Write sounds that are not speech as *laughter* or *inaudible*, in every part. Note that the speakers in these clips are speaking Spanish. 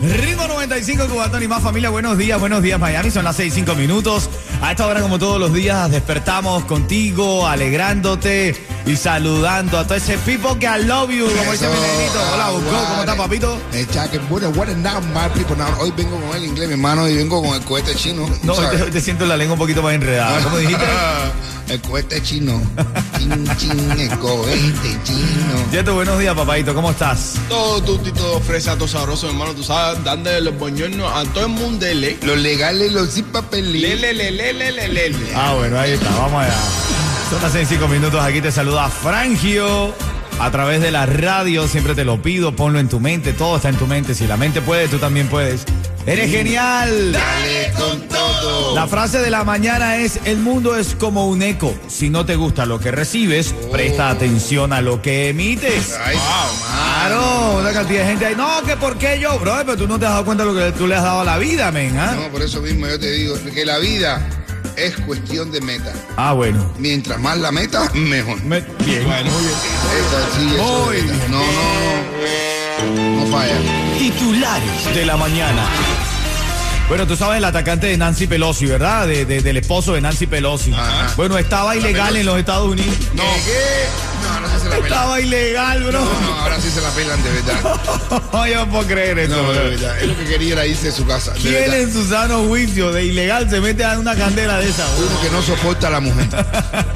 Ritmo 95, Cubatón y más familia. Buenos días, buenos días Miami. Son las 6 5 minutos. A esta hora, como todos los días, despertamos contigo, alegrándote y saludando a todo ese people que I love you. Como dice Eso, mi negrito. Hola, Busco. ¿Cómo está, papito? Eh, Chaque, bueno, what is now, my people now. Hoy vengo con el inglés, mi hermano, y vengo con el cohete chino. No, te, hoy te siento la lengua un poquito más enredada. ¿Cómo dijiste? *laughs* el cohete chino. Chin, chin, el cohete chino. Yeto, buenos días, papadito. ¿Cómo estás? Todo tutti, todo fresa, todo sabroso, hermano. Tú sabes, dándole los boñuelos a todo el mundo. Los legales, los sin papelí. le, le, le, le, le, le, le. Ah, bueno, ahí está. Vamos allá. Son las 6 5 minutos. Aquí te saluda Frangio. A través de la radio, siempre te lo pido, ponlo en tu mente, todo está en tu mente. Si la mente puede, tú también puedes. ¡Eres genial! Dale con todo. La frase de la mañana es, el mundo es como un eco. Si no te gusta lo que recibes, presta atención a lo que emites. Ay, Claro, una cantidad de gente ahí. No, que por qué yo, bro, pero tú no te has dado cuenta de lo que tú le has dado a la vida, men, ¿ah? No, por eso mismo yo te digo que la vida es cuestión de meta. Ah, bueno. Mientras más la meta, mejor. Me- bien. Bueno, Esa sí, eso Muy bien. No, no, no. No falla. Titulares de la mañana. Bueno, tú sabes el atacante de Nancy Pelosi, ¿verdad? De- de- del esposo de Nancy Pelosi. Ajá. Bueno, estaba ilegal en los Estados Unidos. No. ¿Qué? No, ahora sí se la pelan. Estaba ilegal, bro. No, no, ahora sí se la pelan de verdad. *laughs* Yo no puedo creer eso, No, de verdad. Él lo que quería era irse de su casa. de ¿Quién verdad. en su sano juicio de ilegal se mete a una candela de esa? bro? Uno que no soporta a la mujer. *laughs*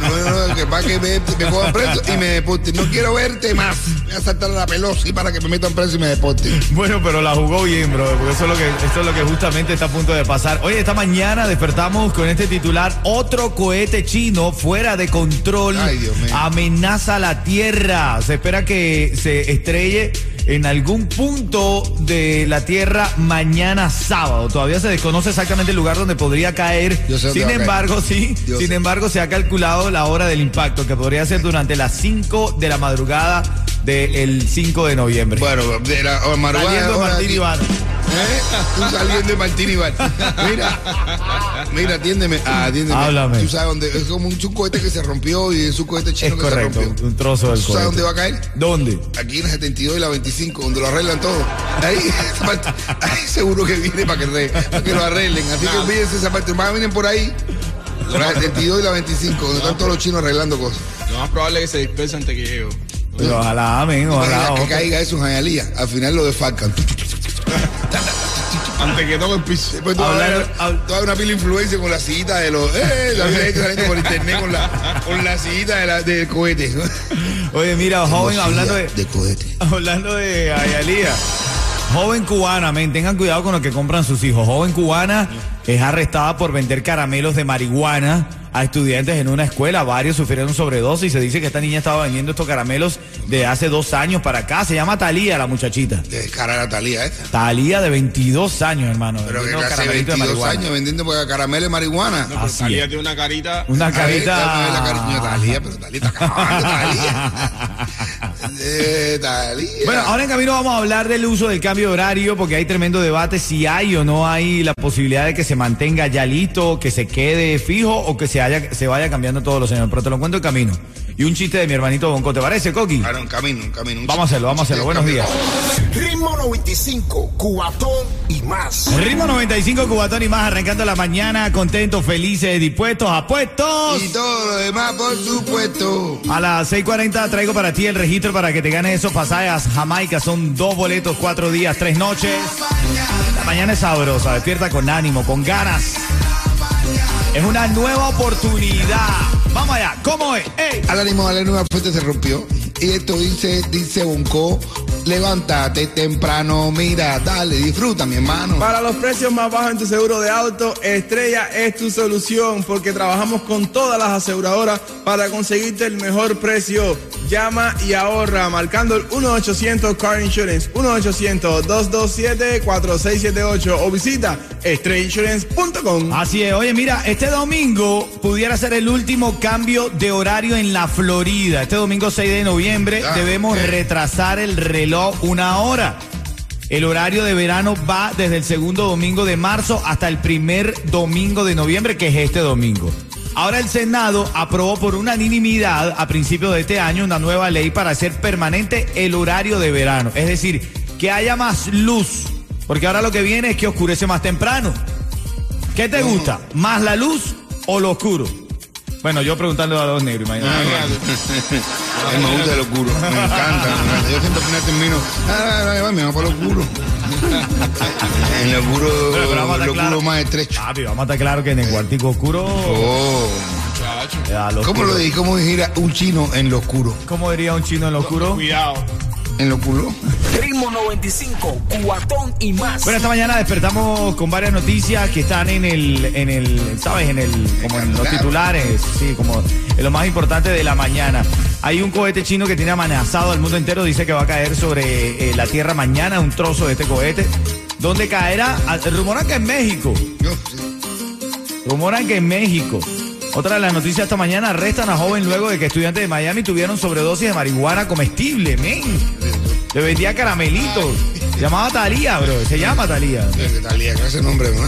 No, no, que para que me, me cojan preso y me deporten. No quiero verte más. Voy a saltar a la Pelosi para que me metan preso y me deporten. Bueno, pero la jugó bien, bro, porque eso es lo que, esto es lo que justamente está a punto de pasar. Oye, esta mañana despertamos con este titular, otro cohete chino fuera de control Ay, Dios mío. Amenaza la Tierra. Se espera que se estrelle en algún punto de la Tierra mañana sábado. Todavía se desconoce exactamente el lugar donde podría caer. Sin caer. embargo, sí, sin sé. embargo, se ha calculado la hora del impacto, que podría ser durante las 5 de la madrugada del 5 de noviembre. Bueno, de la o madrugada. Saliendo ahora Martín. Iván. ¿Eh? Tú saliendo de Martín Iván. Mira, mira, atiéndeme. Ah, atiéndeme. Háblame. Tú sabes dónde. Es como un, un cohete que se rompió y es un cohete chino Es que correcto, se rompió. un trozo del ¿Tú sabes cohete. dónde va a caer? ¿Dónde? Aquí en la 72 y la 25, donde lo arreglan todo. Ahí, parte- ahí seguro que viene para que, re- para que lo arreglen. Así que olvídense esa parte. Más vienen por ahí. La 72 y la 25, donde están todos los chinos arreglando cosas. Lo más probable es que se disperse antes que llegue. Pero ojalá, amén, ojalá. Que caiga eso en Jayalía. Al final lo defalcan. Antes que toque el piso. Después tú toda una pila de influencia con la sillita de los. ¡Eh! La *laughs* gente saliendo por internet con la, con la sillita de la, del cohete. Oye, mira, joven, hablando de, De cohete. *laughs* hablando de Ayalía. Joven cubana, men, tengan cuidado con lo que compran sus hijos. Joven cubana es arrestada por vender caramelos de marihuana a estudiantes en una escuela. Varios sufrieron sobredosis y se dice que esta niña estaba vendiendo estos caramelos de hace dos años para acá. Se llama Talía, la muchachita. De cara a la Talía esta. Talía de 22 años, hermano. Pero que hace caramelitos de 22 marihuana. años vendiendo por caramelo de marihuana. No, pero Así Talía es. tiene una carita. Una ver, carita. Talía, pero Talía está acabando, *laughs* Talía. Eh. Bueno, ahora en camino vamos a hablar del uso del cambio de horario porque hay tremendo debate si hay o no hay la posibilidad de que se mantenga ya listo, que se quede fijo o que se, haya, se vaya cambiando todos los años. Pero te lo cuento en camino. y un chiste de mi hermanito Bonco. ¿Te parece, Coqui? Claro, un camino, un camino. un Vamos a hacerlo, vamos a hacerlo. Buenos días. Ritmo 95, cuatón y más. Ritmo 95, Cubatón y más, arrancando la mañana, contentos, felices, dispuestos, apuestos. Y todo lo demás, por supuesto. A las 6:40 traigo para ti el registro para que te ganes esos pasajes Jamaica. Son dos boletos, cuatro días, tres noches. La mañana es sabrosa, despierta con ánimo, con ganas. Es una nueva oportunidad. Vamos allá, ¿cómo es? Al ánimo, la nueva fuente se rompió. Y esto dice, dice Bonco, levántate temprano, mira, dale, disfruta, mi hermano. Para los precios más bajos en tu seguro de auto, Estrella es tu solución porque trabajamos con todas las aseguradoras para conseguirte el mejor precio. Llama y ahorra marcando el 1-800 Car Insurance, 1-800-227-4678 o visita estrellainsurance.com. Así es, oye, mira, este domingo pudiera ser el último cambio de horario en la Florida. Este domingo 6 de noviembre Ah, debemos retrasar el reloj una hora. El horario de verano va desde el segundo domingo de marzo hasta el primer domingo de noviembre, que es este domingo. Ahora el Senado aprobó por unanimidad a principios de este año una nueva ley para hacer permanente el horario de verano. Es decir, que haya más luz. Porque ahora lo que viene es que oscurece más temprano. ¿Qué te gusta? ¿Más la luz o lo oscuro? Bueno, yo preguntándole a los negros, imagínate. A mí me gusta el oscuro, me encanta. Yo siempre al final termino, ah, ah, ah, me va para lo oscuro. En lo oscuro, Pero- pero vamos a estar lo oscuro claro. más estrecho. Papi, vamos a estar claro que en el cuartico oscuro. Oh. a lo ¿Cómo oscuro. lo? ¿Cómo dijera un chino en lo oscuro? ¿Cómo diría un chino en lo oscuro? Cuidado. ¿En lo oscuro? Ritmo 95, cuatón y más. Bueno, esta mañana despertamos con varias noticias que están en el, en el, ¿sabes? En el, como en los titulares, sí, como en lo más importante de la mañana. Hay un cohete chino que tiene amenazado al mundo entero, dice que va a caer sobre eh, la Tierra mañana, un trozo de este cohete. ¿Dónde caerá? Ah, Rumoran que en México. Yo, sí. Rumoran que en México. Otra de las noticias esta mañana, arrestan a joven luego de que estudiantes de Miami tuvieron sobredosis de marihuana comestible, men. Le vendía caramelitos. Se llamaba Talía, bro. Se llama Talía. ¿Qué tal? ¿Qué ese nombre, no?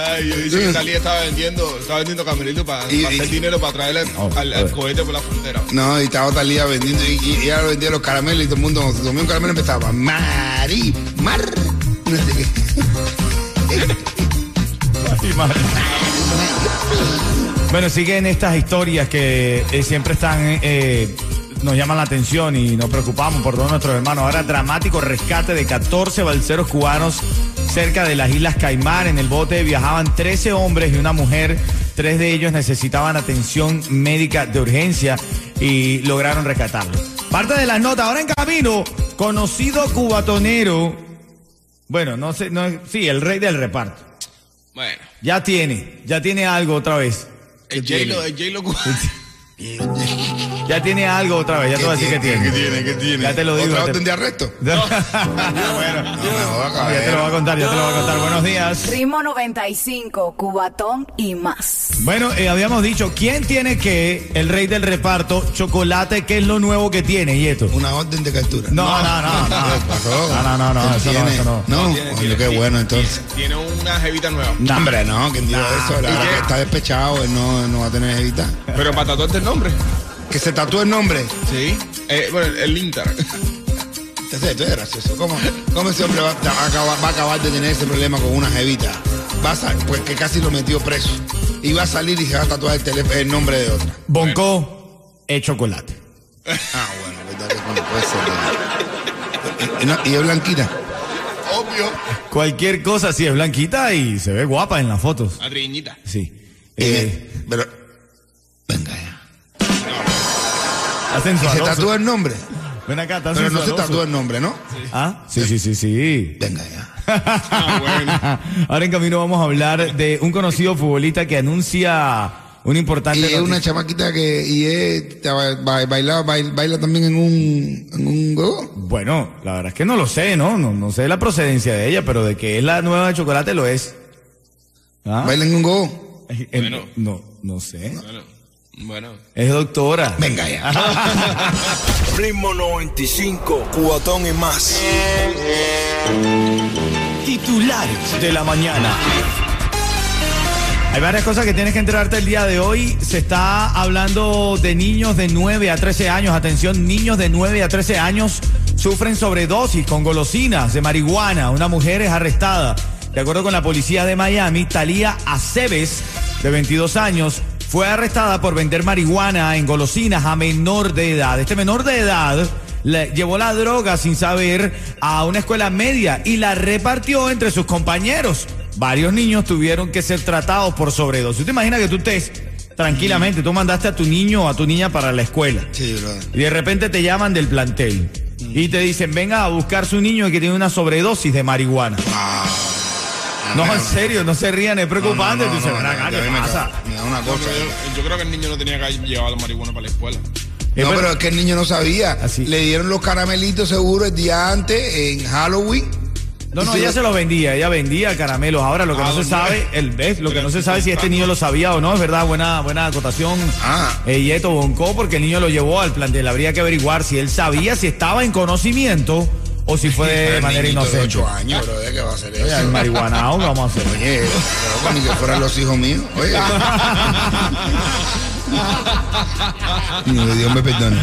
Ay, yo dice que Talía estaba vendiendo, estaba vendiendo camelitos para, Y- para hacer dinero para traerle Oh, al, al cohete por la frontera. No, y estaba Talía vendiendo, y, y ella vendía los caramelos y todo el mundo, cuando se un caramelo empezaba, Mari, Mar, no sé qué. *laughs* Bueno, siguen estas historias que eh, siempre están, eh, nos llaman la atención y nos preocupamos por todos nuestros hermanos. Ahora, dramático rescate de 14 balseros cubanos cerca de las Islas Caimán. En el bote viajaban 13 hombres y una mujer. Tres de ellos necesitaban atención médica de urgencia y lograron rescatarlos. Parte de las notas, ahora en camino, conocido cubatonero. Bueno, no sé, no, sí, el rey del reparto. Bueno, Ya tiene, ya tiene algo otra vez. el J-Lo, el J-Lo *laughs* Ya tiene algo otra vez, ya te voy a decir que tiene. ¿Qué tiene? ¿Qué tiene? Ya te lo digo. ¿Otra te- orden de arresto? *laughs* bueno, No no, ya te lo voy a contar, ya te lo voy a contar. Buenos días. Ritmo 95, Cubatón y más. Bueno, eh, habíamos dicho, ¿quién tiene que, el rey del reparto, chocolate, qué es lo nuevo que tiene, y esto? Una orden de captura. No, no, no, no. No, no, no, no, ¿Qué eso no, eso no. No, tiene- qué tiene- bueno entonces. Tiene una jevita nueva. No. Hombre, no, ¿quién dijo eso? La que está despechado, él no, no va a tener evita. Pero para tatuarte el nombre. Que se tatúe el nombre. Sí. Eh, bueno, el, Inter. *laughs* Entonces, esto es gracioso. ¿Cómo, cómo ese hombre va, a acabar, va a acabar de tener ese problema con una jevita? Va a pues que casi lo metió preso. Y va a salir y se va a tatuar el, teléfono- el nombre de otra. Bonco, es chocolate. Ah, bueno, verdad que no puede ser. Y no- y es blanquita. Obvio. Cualquier cosa así es blanquita y se ve guapa en las fotos. La triñita. Sí. Eh, Eh, pero. Y se tatúa el nombre. Ven acá, está Pero no se tatúa el nombre, ¿no? ¿Ah? Sí, sí, sí, sí. Venga ya. *laughs* Ah, bueno. Ahora en camino vamos a hablar de un conocido futbolista que anuncia una importante Y es una chamaquita que y es, baila, baila, baila también en un, en un go. Bueno, la verdad es que no lo sé, ¿no? No, no sé la procedencia de ella, pero de que es la nueva de chocolate lo es. ¿Ah? Baila en un go. Eh, Bueno. No, no sé. Bueno. Bueno. Es doctora. Venga ya. *laughs* Ritmo 95, cuatón y más. Titulares de la mañana. Hay varias cosas que tienes que enterarte el día de hoy. Se está hablando de niños de 9 a 13 años. Atención, niños de 9 a 13 años sufren sobredosis con golosinas de marihuana. Una mujer es arrestada. De acuerdo con la policía de Miami, Talía Aceves, de 22 años, fue arrestada por vender marihuana en golosinas a menor de edad. Este menor de edad le llevó la droga sin saber a una escuela media y la repartió entre sus compañeros. Varios niños tuvieron que ser tratados por sobredosis. ¿Te imaginas que tú estés tranquilamente, tú mandaste a tu niño o a tu niña para la escuela Sí, brother. y de repente te llaman del plantel y te dicen, venga a buscar su niño que tiene una sobredosis de marihuana. Ah, No, en serio, no se rían, es preocupante. no, no, Tú dices, no, "Ven no, acá, ya ¿qué pasa? da- Me da una No, cosa. pero yo, yo creo que el niño no tenía que llevar la marihuana para la escuela. No, pero- pero es que el niño no sabía. Así. Le dieron los caramelitos seguro el día antes en Halloween. No, no, ella lo- se los vendía, ella vendía caramelos. Ahora lo que Ah, no se sabe, el ves, lo que no se sabe si este niño lo sabía o no, es verdad, buena, buena acotación. Ah. Eh, Yeto Bonco, porque el niño lo llevó al plantel. Habría que averiguar si él sabía, si estaba en conocimiento o si fue de manera niñito de inocente. ocho años, bro, ¿qué va a hacer Oye, el eso? marihuanao, ¿qué vamos a hacer? Oye, pero ni que fueran los hijos míos. Oye. *laughs* Dios me perdone.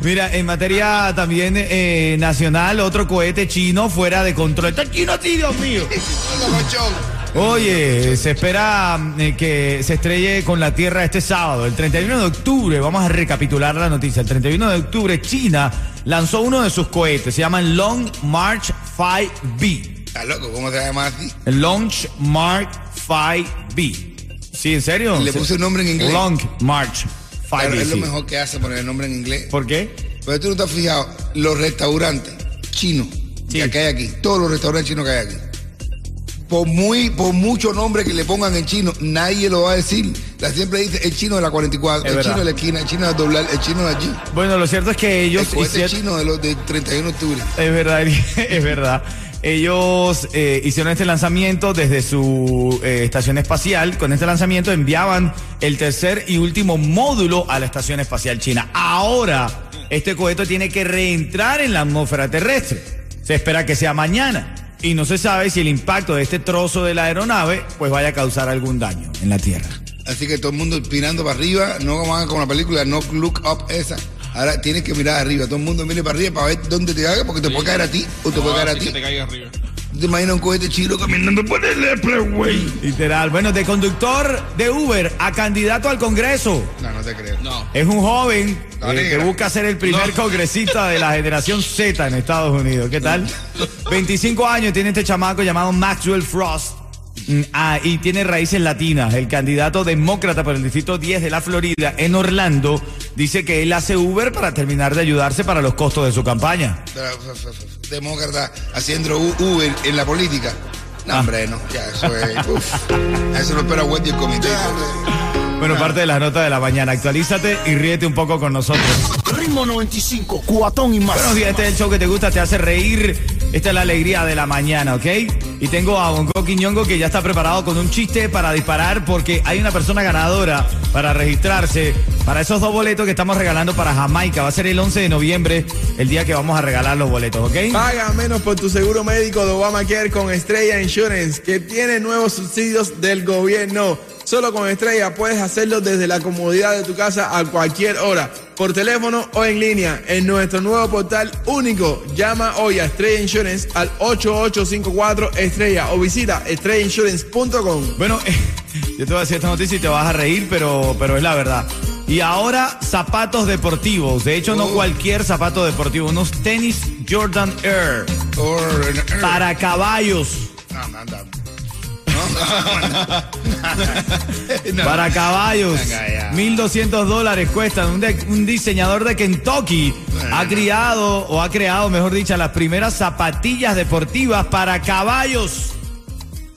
Mira, en materia también eh, nacional, otro cohete chino fuera de control. Está chino, sí, Dios mío. *laughs* Oye, se espera eh, que se estrelle con la Tierra este sábado, el 31 de octubre. Vamos a recapitular la noticia. El 31 de octubre, China lanzó uno de sus cohetes. Se llama Long March 5B. Está loco, ¿cómo se llama así? Launch Mark 5B. ¿Sí, en serio? Le puse el nombre en inglés. Long March 5B. Claro, es lo mejor que hace poner el nombre en inglés. ¿Por qué? Pero tú no te has fijado, los restaurantes chinos Sí. que hay aquí, todos los restaurantes chinos que hay aquí, por muy, por mucho nombre que le pongan en chino, nadie lo va a decir. La siempre dice el chino de la 44, Es el verdad. chino de la esquina, el chino de doblar, el chino de allí. Bueno, lo cierto es que ellos el hicieron- chino de los del 31 de octubre. Es verdad, *laughs* es verdad. Ellos eh, hicieron este lanzamiento desde su eh, estación espacial. Con este lanzamiento enviaban el tercer y último módulo a la estación espacial china. Ahora, este cohete tiene que reentrar en la atmósfera terrestre. Se espera que sea mañana. Y no se sabe si el impacto de este trozo de la aeronave pues vaya a causar algún daño en la Tierra. Así que todo el mundo mirando para arriba, no como hagan como la película No Look Up esa. Ahora tienes que mirar arriba, todo el mundo mire para arriba para ver dónde te caiga, porque te puede caer a ti o te No, puede caer a ti. que te caiga arriba. ¿Tú ¿Te imaginas un cohete chino caminando por el expressway? Literal. Bueno, de conductor de Uber a candidato al Congreso. No, no te creo. No. Es un joven eh, que busca ser el primer congresista de la *laughs* generación Z en Estados Unidos. ¿Qué tal? *laughs* 25 años tiene este chamaco llamado Maxwell Frost. Mm, Ah, y tiene raíces latinas. El candidato demócrata por el distrito 10 de la Florida, en Orlando, dice que él hace Uber para terminar de ayudarse para los costos de su campaña. Demócrata haciendo Uber en la política. No, Ah. hombre, no. Ya, eso es. *laughs* Uf. Eso lo espera Wendy y el comité. Bueno, parte de las notas de la mañana. Actualízate y ríete un poco con nosotros. Ritmo 95, cuatón y más. Buenos días, este es el show que te gusta, te hace reír. Esta es la alegría de la mañana, ¿ok? Y tengo a Bongo Quiñongo que ya está preparado con un chiste para disparar porque hay una persona ganadora para registrarse para esos dos boletos que estamos regalando para Jamaica. Va a ser el 11 de noviembre, el día que vamos a regalar los boletos, ¿ok? Paga menos por tu seguro médico de Obamacare con Estrella Insurance, que tiene nuevos subsidios del gobierno. Solo con Estrella puedes hacerlo desde la comodidad de tu casa a cualquier hora, por teléfono o en línea, en nuestro nuevo portal único. Llama hoy a Estrella Insurance al 8854 Estrella o visita estrellainsurance.com. Bueno, *laughs* yo te voy a decir esta noticia y te vas a reír, pero, pero es la verdad. Y ahora, zapatos deportivos. De hecho, no cualquier zapato deportivo, unos tenis Jordan Air para caballos. No, no, no. *laughs* Para caballos, Venga, ya. 1.200 dólares cuestan. Un, de- un diseñador de Kentucky ha criado, o ha creado, mejor dicho, las primeras zapatillas deportivas para caballos.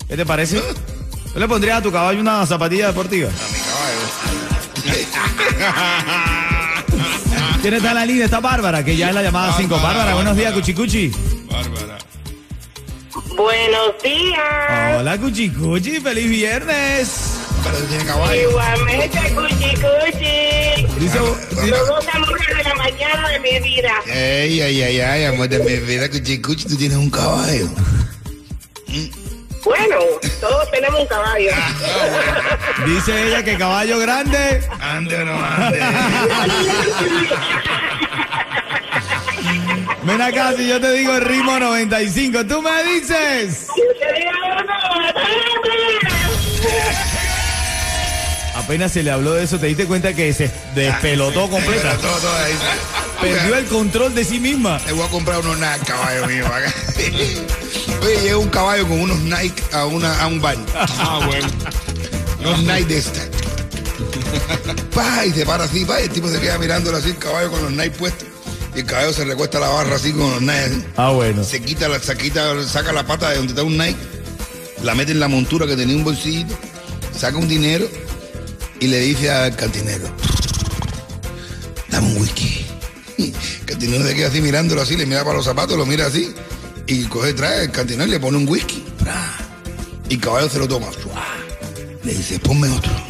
¿Qué te parece? *laughs* ¿Tú le pondrías a tu caballo una zapatilla deportiva? *laughs* ¿Quién está en la línea? Está Bárbara, que ya es la llamada 5. Bárbara, Bárbara, buenos días. Cuchicuchi. Bárbara. Buenos días. Hola, Cuchicuchi, feliz viernes. Igualmente, cuchi cuchi. Dice, Los dos amores de la mañana de mi vida. Ey, ay, ay, ay, amor de mi vida, cuchi, cuchi, tú tienes un caballo. Tenemos un caballo. *laughs* Dice ella que caballo grande. Ande o no ande. *laughs* Ven acá, si yo te digo el ritmo 95, tú me dices. Apenas se le habló de eso, te diste cuenta que se despelotó completa. Perdió el control de sí misma. Le voy a comprar unos Nike, caballo mío. acá. *laughs* Oye, llega un caballo con unos Nike a, una, a un bar. Ah, bueno. Unos Nike de esta. Pa, y se para así, pa, y el tipo se queda mirándolo así, el caballo con los Nike puestos. Y el caballo se recuesta la barra así con los Nike. así. Ah, bueno. Se quita, la, se quita, saca la pata de donde está un Nike, la mete en la montura que tenía un bolsillito, saca un dinero y le dice al cantinero, dame un whisky. *laughs* Cantinero se queda así mirándolo así, le mira para los zapatos, lo mira así y coge, trae el cantinero y le pone un whisky. Y caballo se lo toma. Le dice, ponme otro. *laughs*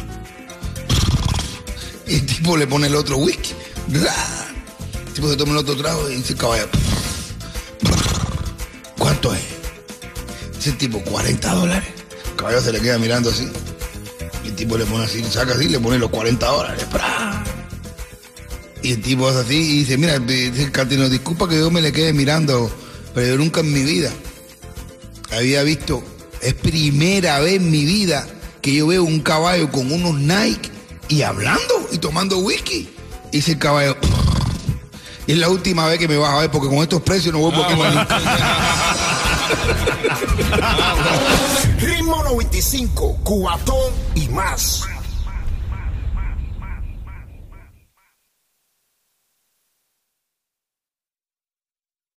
Y el tipo le pone el otro whisky. El tipo se toma el otro trago y dice caballo, *laughs* ¿cuánto es? Dice el tipo, 40 dólares. El caballo se le queda mirando así. Y el tipo le pone así, saca así, le pone los 40 dólares. ¡Pra! Y el tipo hace así y dice, mira, dice el cantinero, disculpa que yo me le quede mirando, pero yo nunca en mi vida había visto, es primera vez en mi vida que yo veo un caballo con unos Nike y hablando y tomando whisky. Y dice el caballo, y es la última vez que me vas a ver porque con estos precios no vuelvo aquí más nunca. *laughs* Ritmo 95, cuatón y más.